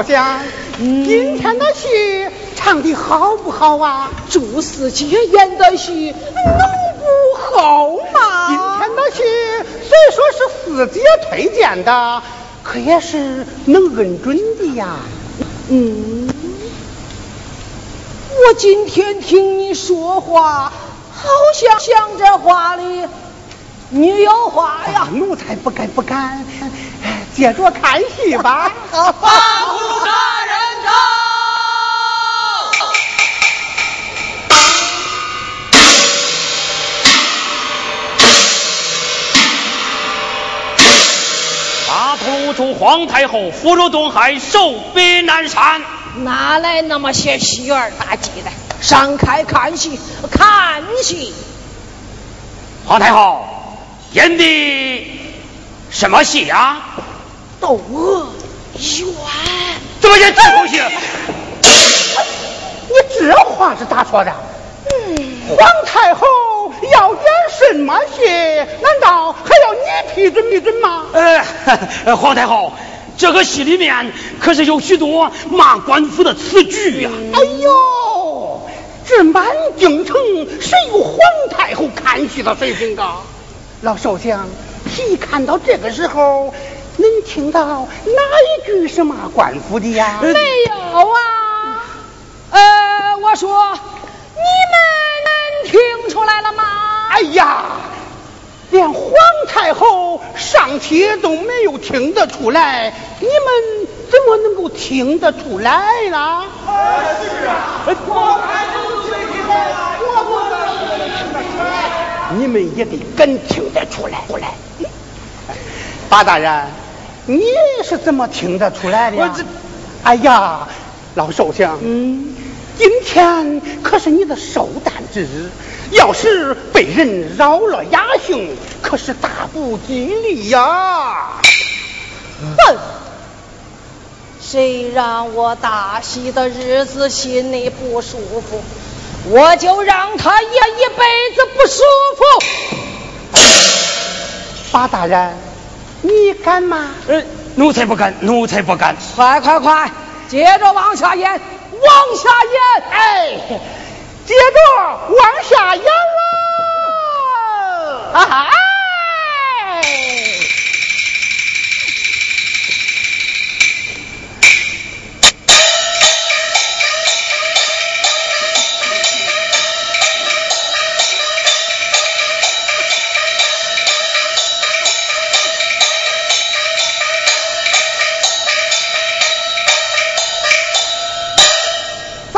老首相，今天的戏唱的好不好啊？朱四姐演的戏能不好吗？今天的戏虽说是四姐推荐的，可也是能认准的呀。嗯，我今天听你说话，好像像这话里你有话呀。奴才不敢不敢。接着看戏吧。好，八虎大人到。八图出皇太后福如东海，寿比南山。哪来那么些戏儿大鸡的？上开看戏，看戏。皇太后演的什么戏呀？窦娥冤，怎么演这东西？你这话是咋说的？嗯，皇太后要演什么戏？难道还要你批准批准吗？呃，皇太后，这个戏里面可是有许多骂官府的词句呀。哎呦，这满京城谁有皇太后看戏的水平啊？老首相，一看到这个时候。能听到哪一句是骂官府的呀？没有啊。呃，我说你们听出来了吗？哎呀，连皇太后尚且都没有听得出来，你们怎么能够听得出来呢？是啊，皇太后谁听来了？你们也得敢听得出来。出来，八大人，你是怎么听得出来的呀？哎呀，老寿星，嗯，今天可是你的寿诞之日。要是被人扰了雅兴，可是大不吉利呀！哼，谁让我大喜的日子心里不舒服，我就让他也一辈子不舒服。八大人，你敢吗？呃，奴才不敢，奴才不敢。快快快，接着往下演，往下演，哎。接着往下演喽！啊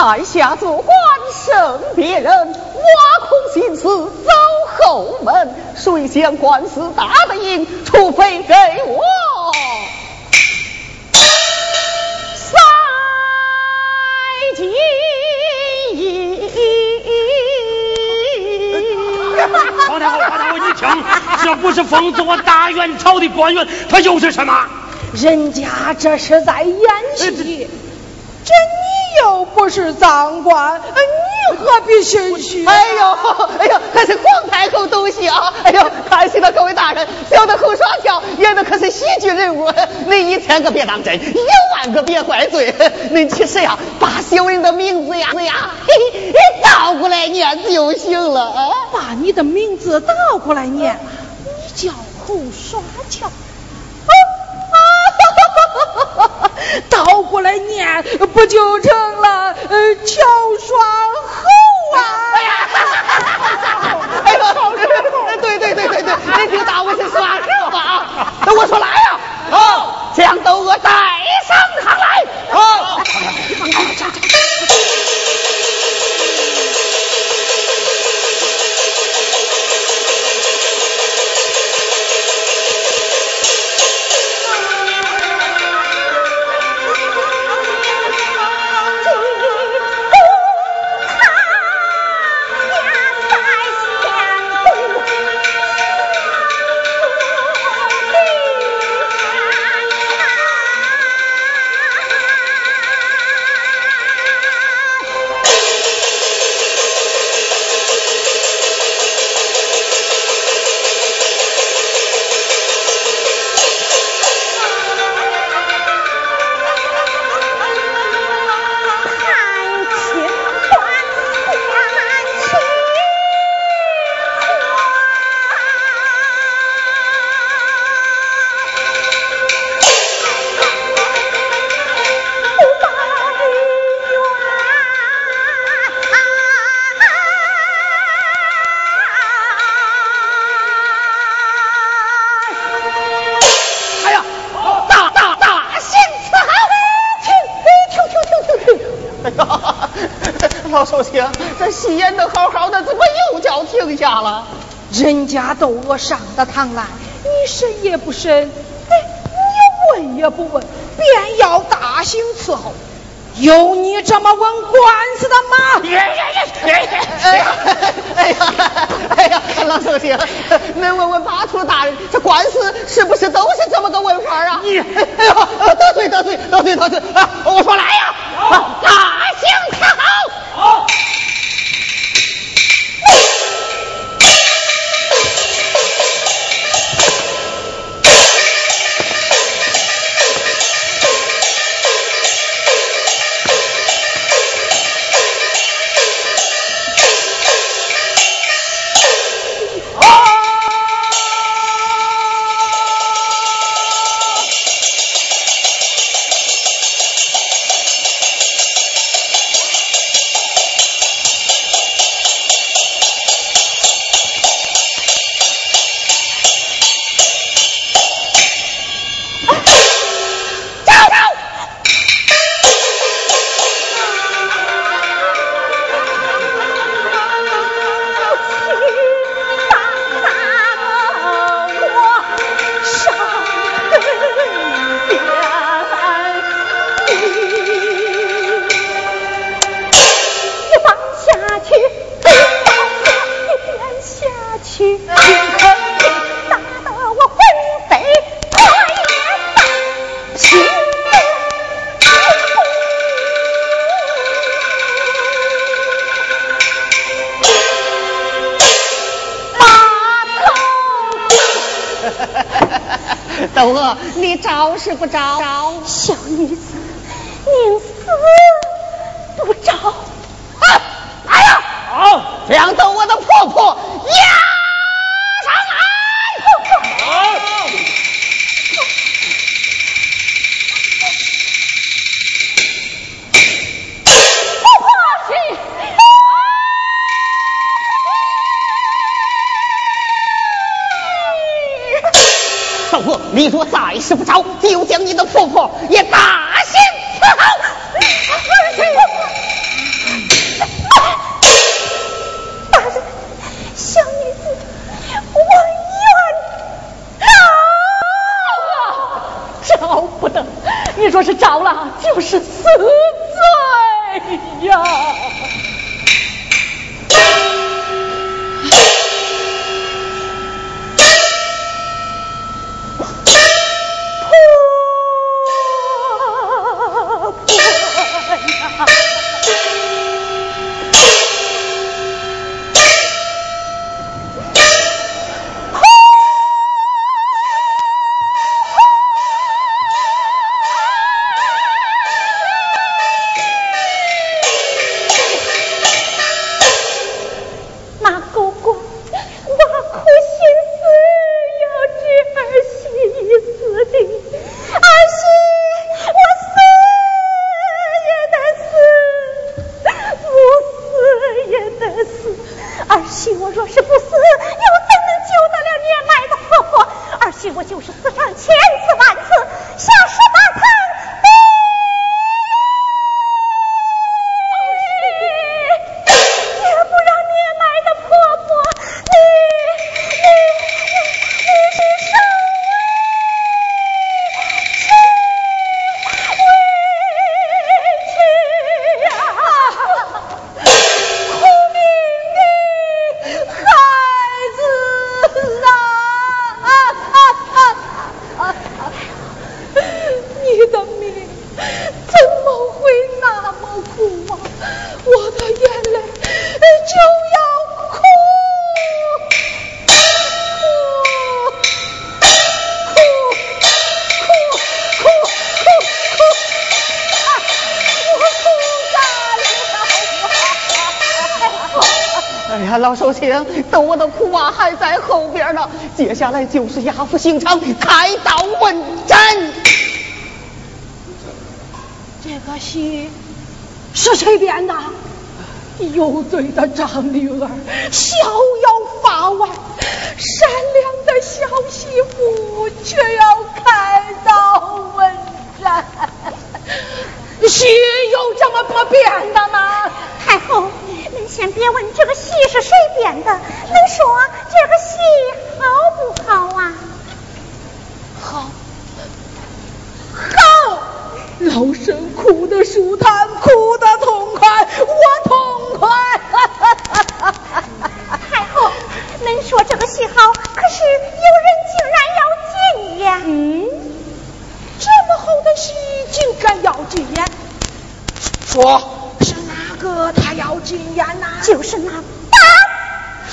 在下做官。胜别人，挖空心思走后门，谁想官司打得赢？除非给我赛金银。皇太后，皇太后，你听，这不是封做大元朝的官员，他又是什么？人家这是在演戏。这你又不是赃官，你何必心虚？哎呦，哎呦，可是皇太后懂戏啊！哎呦，看戏的各位大人，小的后耍跳，演的可是喜剧人物，您一千个别当真，一万个别怪罪。您其实呀，把小人的名字呀，呀，嘿倒过来念就行了啊！把你的名字倒过来念，你叫后耍跳。倒过来念，不就成了乔双侯啊？哎呀，哎呦，对对对对对，你听大我是耍实话啊！我说来呀，好，将窦娥带上堂来。好。戏演的好好的，怎么又叫停下了？人家窦娥上的堂来，你审也不审，哎，你问也不问，便要大刑伺候。有你这么问官司的吗？哎呀，哎呀，哎呀，老首相，能问问八处大人，这官司是不是都是这么个问法啊？你，哎呦，得罪得罪得罪得罪啊！我说来呀，睡不着。老寿星，等我的苦啊还在后边呢。接下来就是押赴刑场开刀问斩。这个戏是谁编的？有罪的张女儿逍遥法外，善良的小媳妇却要开刀问斩。戏有这么不编的吗？太后。您先别问这个戏是谁编的，能说这个戏好不好啊？好，好，老身哭得舒坦，哭得痛快，我痛快。太后，恁说这个戏好，可是有人竟然要禁演。嗯，这么好的戏竟敢要禁演？说。哥，他要禁言呐，就是那八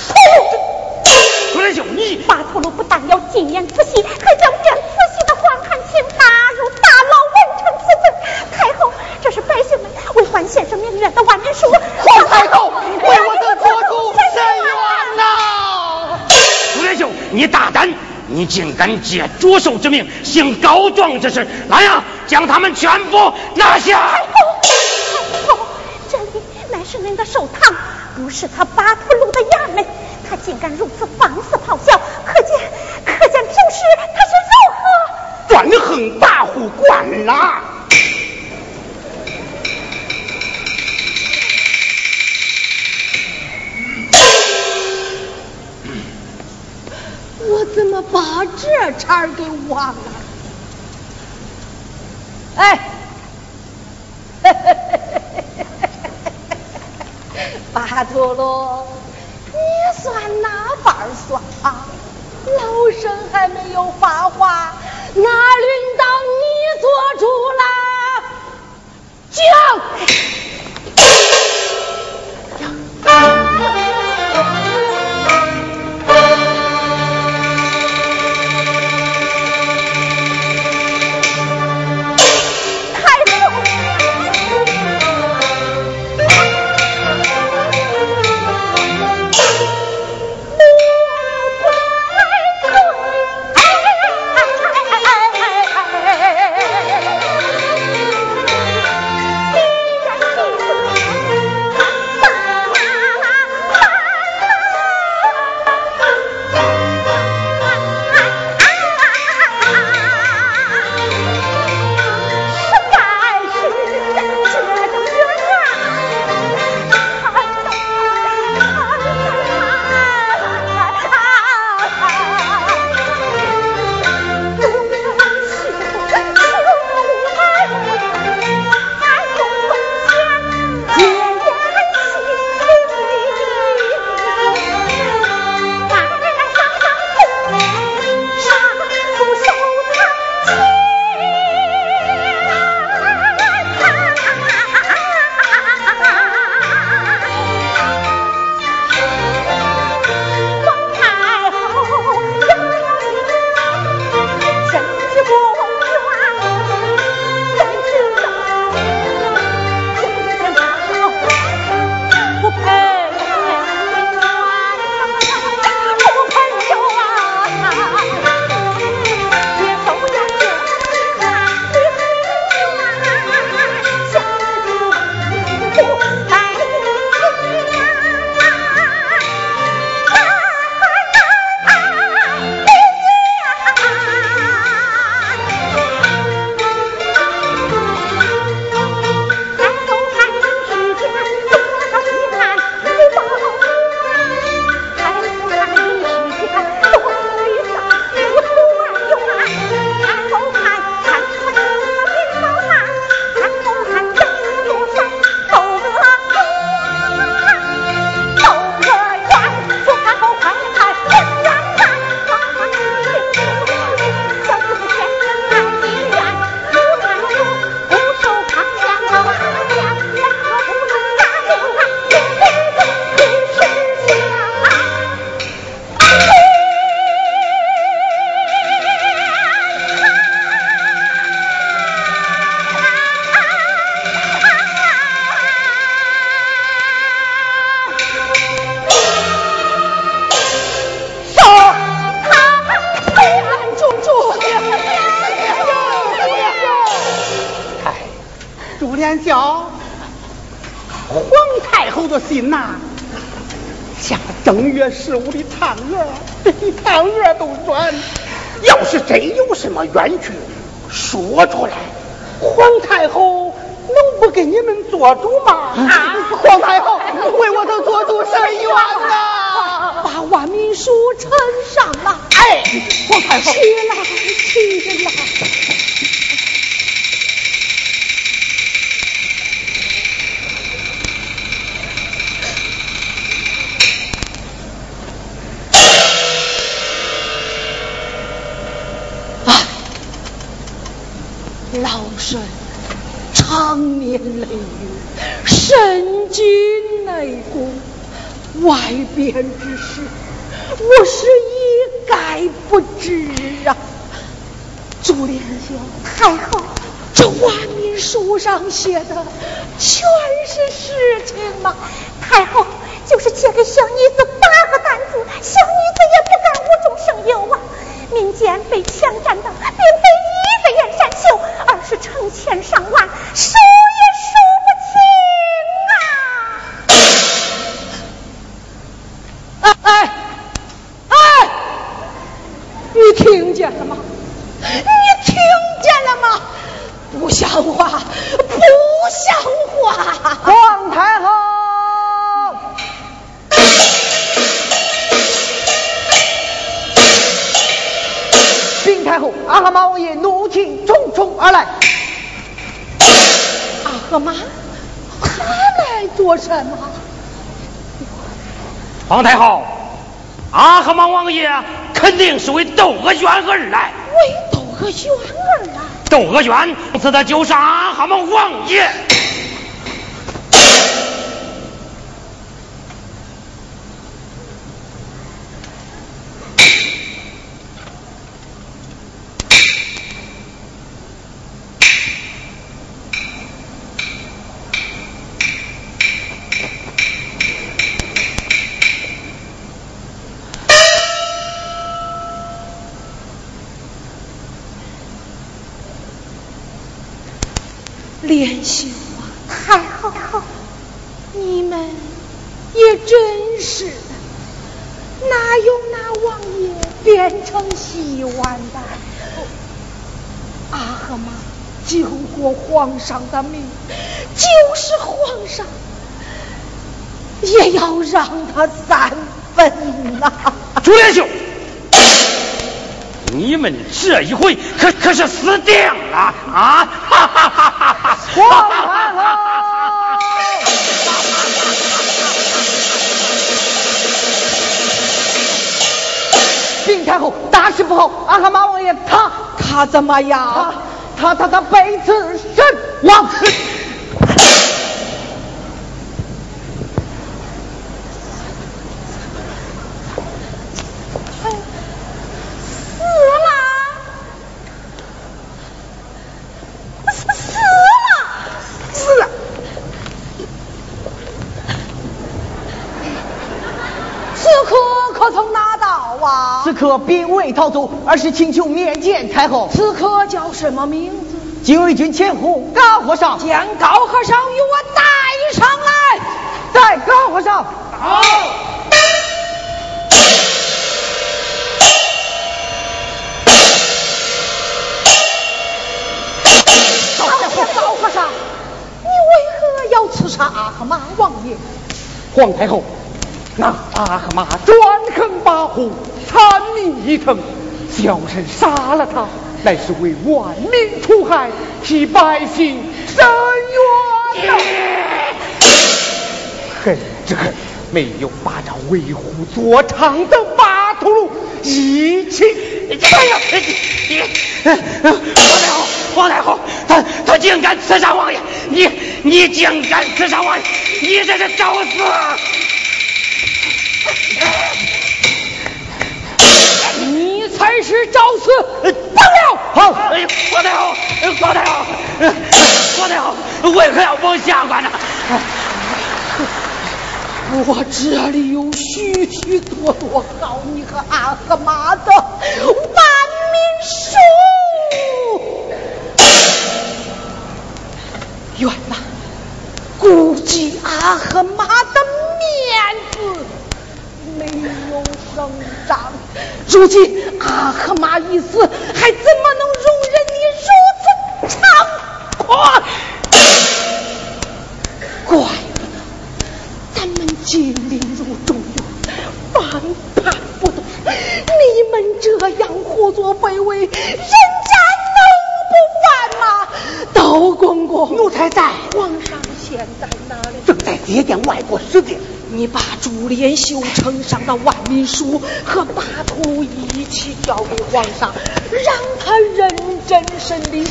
秃噜。出来就你，八秃噜不但要禁言慈禧，还将这慈禧的黄汉卿打入大牢，问成此罪。太后，这是百姓们为还先生明冤的万年书。皇太后，为我的国主伸冤呐！朱元秀，你大胆，你竟敢借着手之名行告状之事，来呀，将他们全部拿下！是您的寿堂，不是他巴图鲁的衙门。他竟敢如此放肆咆哮，可见可见平时他是如何专横跋扈惯了。我怎么把这茬给忘了？哎，嘿嘿嘿。巴陀罗，你算哪瓣算啊？老身还没有发话，哪轮到你做主啦。讲。冤屈，说出来，皇太后能不给你们做主吗？啊，皇太后为我的做主伸冤呐！把万民书呈上了。哎，皇太后，起来，起来。老身常年累月，身经内功，外边之事，我是一概不知啊。朱莲兄，太后，这万民书上写的全是实情啊？太后，就是借给小女子八个担子，小女子也不敢无中生有啊。民间被强占的，并非一个燕山秀，而是成千上万，玄儿啊？窦娥冤死的就是阿哈马王爷。莲秀啊，太后，你们也真是的，哪有那王爷变成戏丸的？阿合妈救过皇上的命，就是皇上也要让他三分呐！朱连秀。你们这一回可可是死定了啊！哈哈哈哈哈！皇太后，禀太后，大事不好！阿哈马王爷他他怎么样？他他他被刺身亡。此刻并未逃走，而是请求面见太后。此刻叫什么名字？禁卫军前呼高和尚，将高和尚与我带上来。带高和尚。好。高和尚，你为何要刺杀阿合马王爷？皇太后，那阿合马专横跋扈。残民一城，小人杀了他，乃是为万民除害，替百姓伸冤呐！恨之恨，没有把这为虎作伥的巴图鲁一起。哎呀，你，皇太后，皇太后，他他竟敢刺杀王爷！你你竟敢刺杀王爷！你这是找死！开始找死放到了。好哎呦郭太后哎呦郭太后哎郭太后为何要摸下官呢 我这里有许许多多好你和阿和妈的万民书。远呐顾及阿和妈的面子没有生长，如今阿赫玛已死，还怎么能容忍你如此猖狂？怪不得咱们金陵如中原，反叛不动。你们这样胡作非为，人家能不犯吗？刀公公，奴才在。皇上现在哪里？正在接见外国使节。你把朱连秀呈上的万民书和把图一起交给皇上，让他认真审理。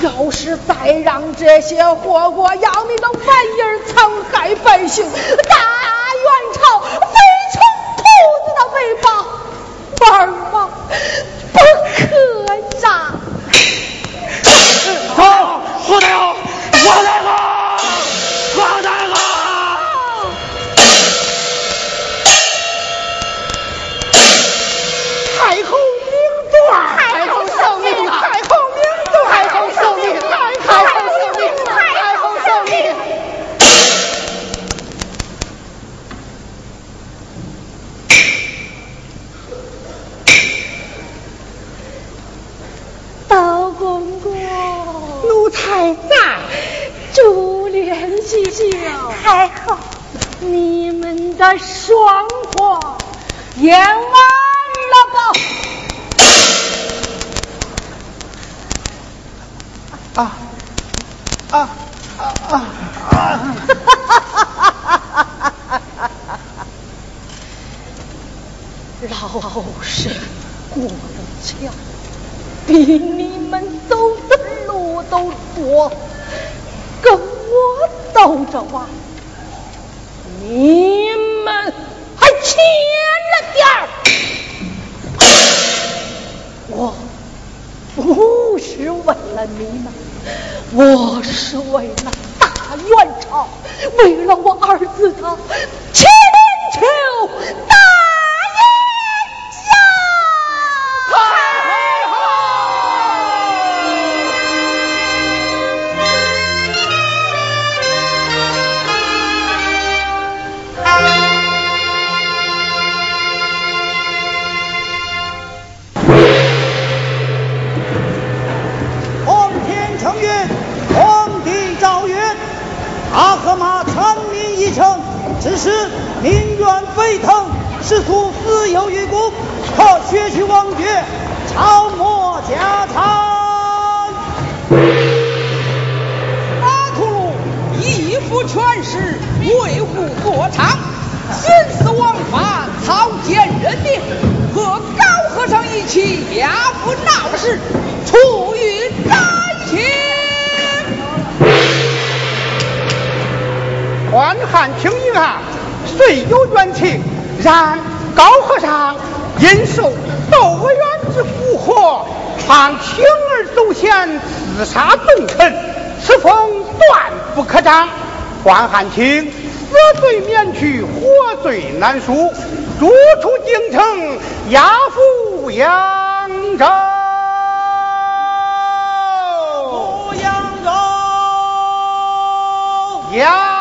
要是再让这些祸国殃民的玩意儿残害百姓，大元朝非成兔子的尾巴玩吗？不可让！走，胡大夫，民怨沸腾，世俗死有余辜，可削去王爵，朝没家产。马图鲁一夫权势，为护国昌，徇私枉法，草菅人命，和高和尚一起压服闹事，处于灾情。关汉卿一案虽有冤情，然高和尚因受窦娥冤之蛊惑，盼铤而走险，刺杀重臣，此风断不可长。关汉卿死罪免去，活罪难赎，逐出京城，押赴扬州。扬州，押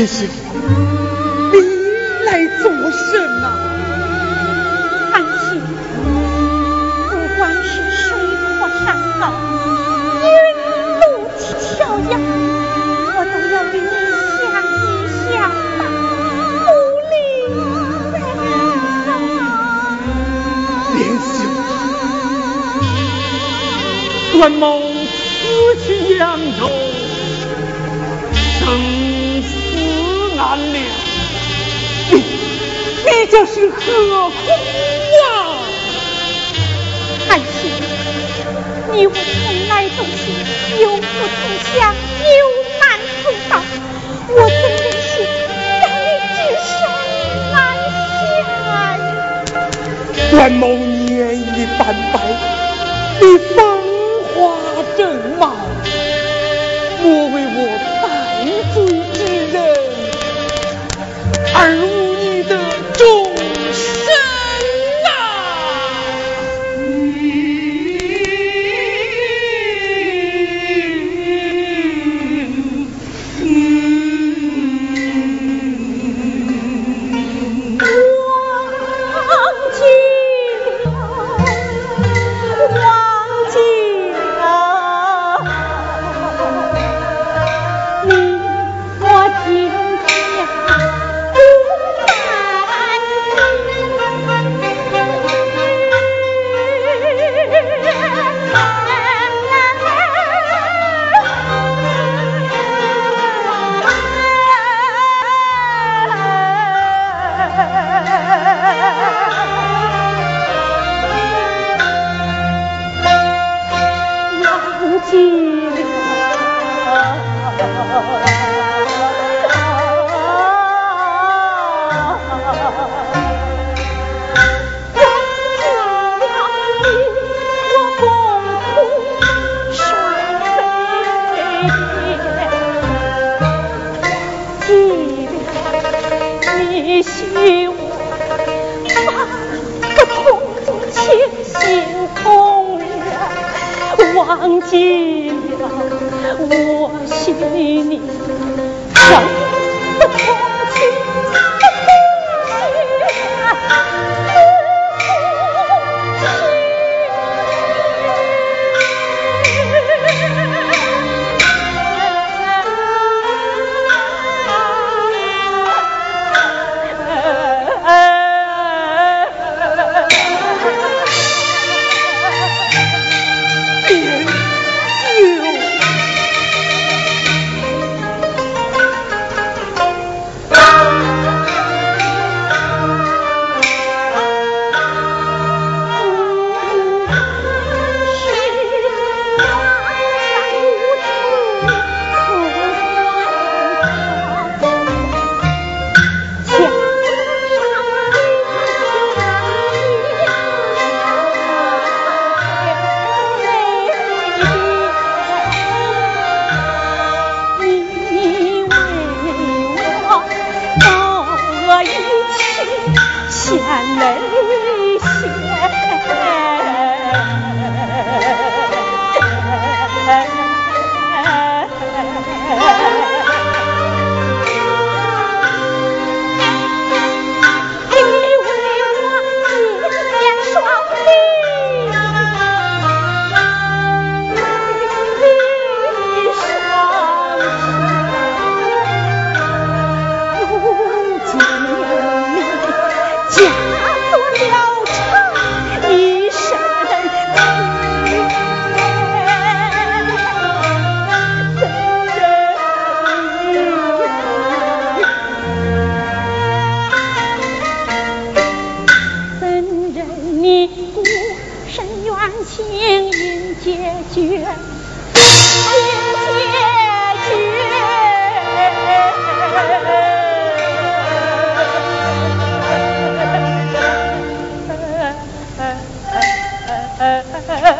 林兄，你来做甚呐？安心，不管是水阔山高，云路迢遥，我都要与你相依这是何苦啊？汉卿，你我从来都是有福同享，有难同当，我怎忍是让你之上难下呀？元谋年已半百，你方。诶诶诶诶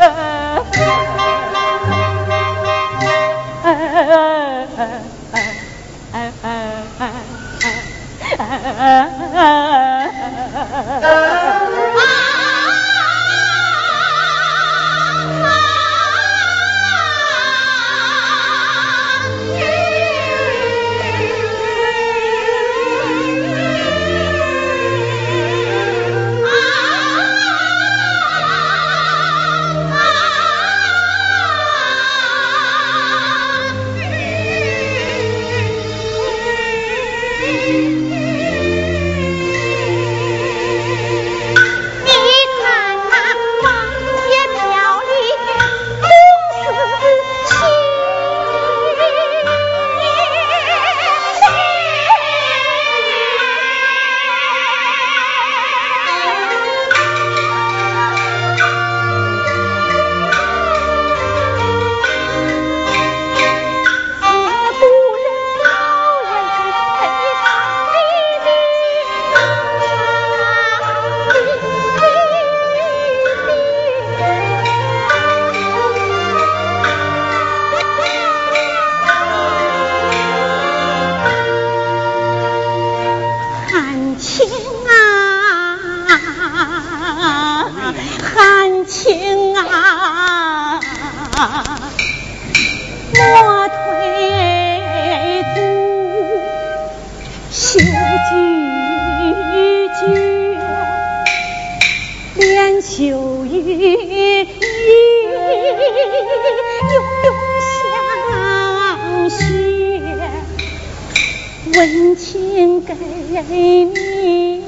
真情给你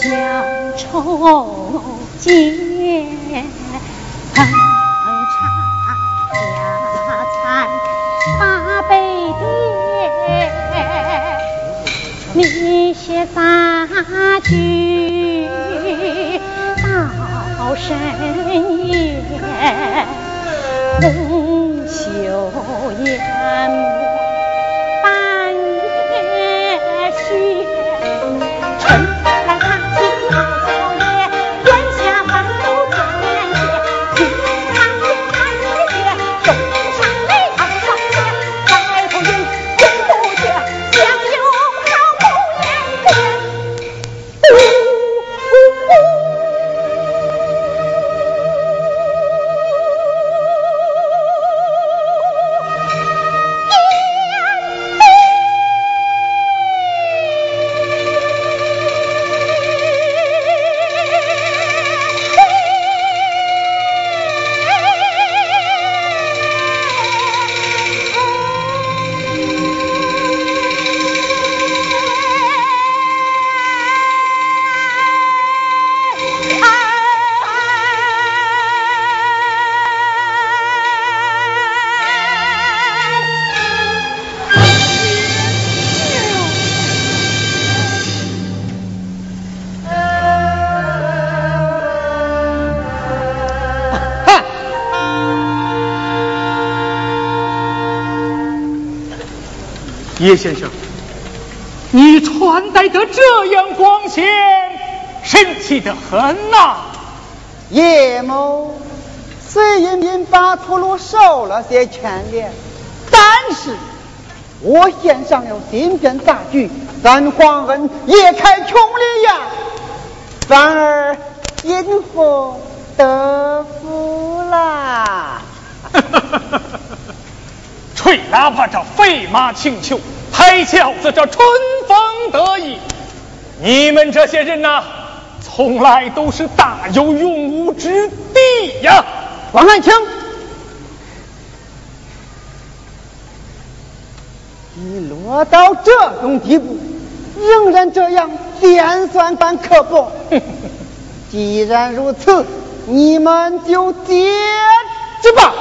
叫愁解恨尝家财把悲跌你携大炬到深夜红袖掩夜叶先生，你穿戴得这样光鲜，神气得很呐、叶某虽因因巴图鲁受了些牵连，但是我献上了金鞭大举，咱皇恩也开穷里呀，反而因祸得福啦。吹喇叭这飞马请求，抬轿子这春风得意。你们这些人呐、从来都是大有用武之地呀！王汉卿，你落到这种地步，仍然这样尖酸般刻薄。既然如此，你们就接着吧。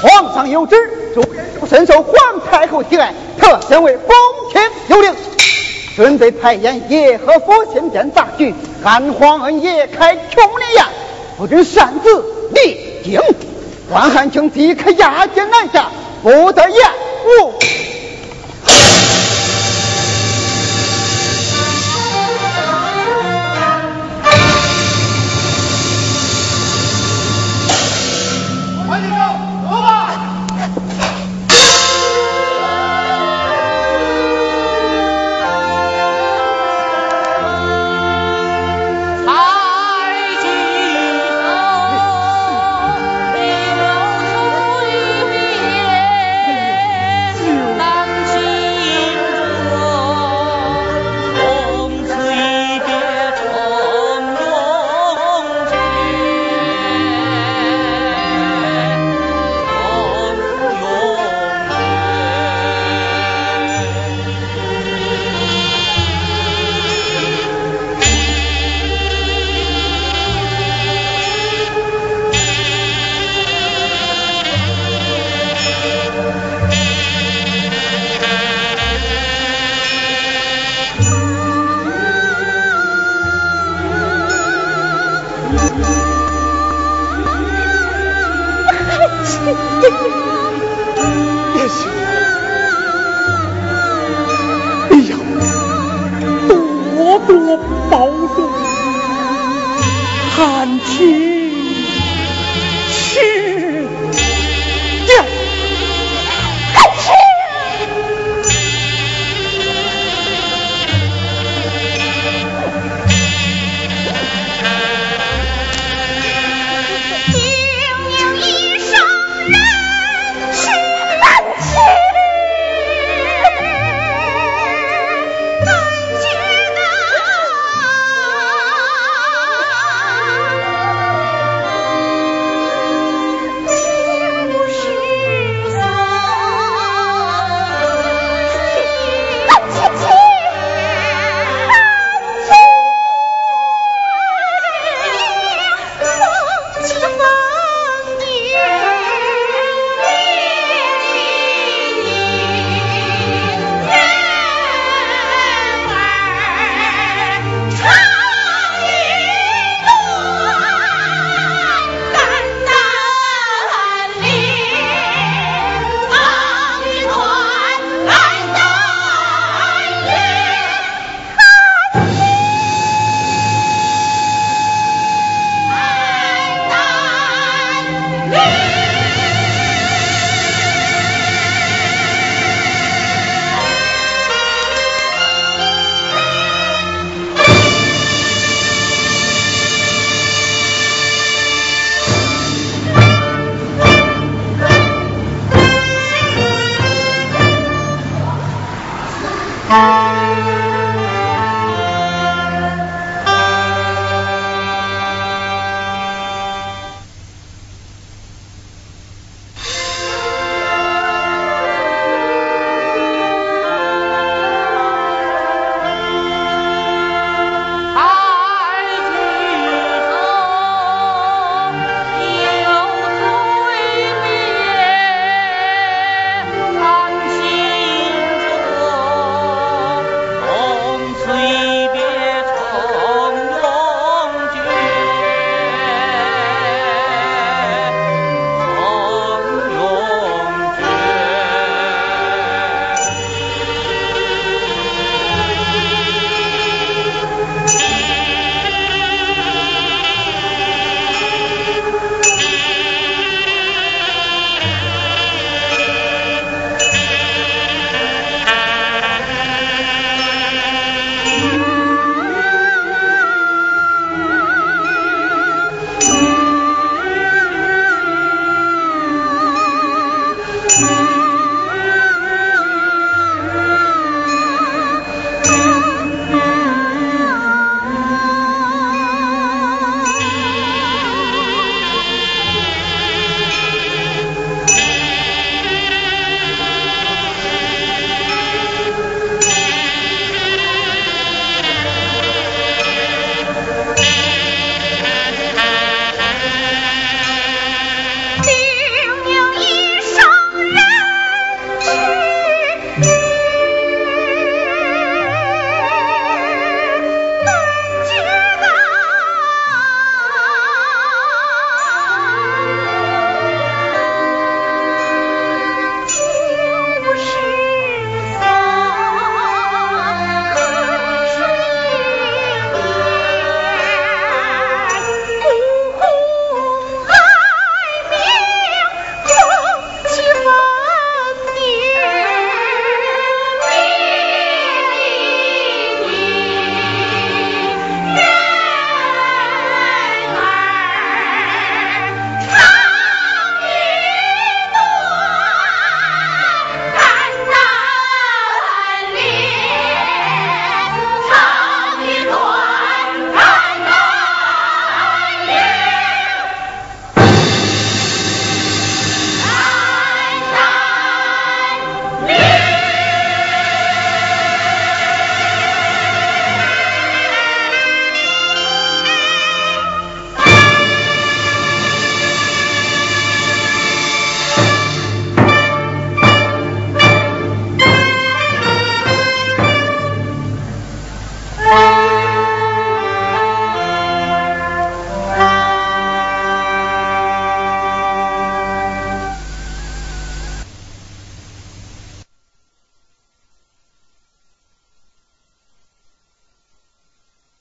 皇上有旨，朱元璋深受皇太后喜爱，特身为封天有令，准备派演叶和府新编杂剧，安皇恩也开琼林宴，不准擅自离京。关汉卿即刻押解南下，不得延误。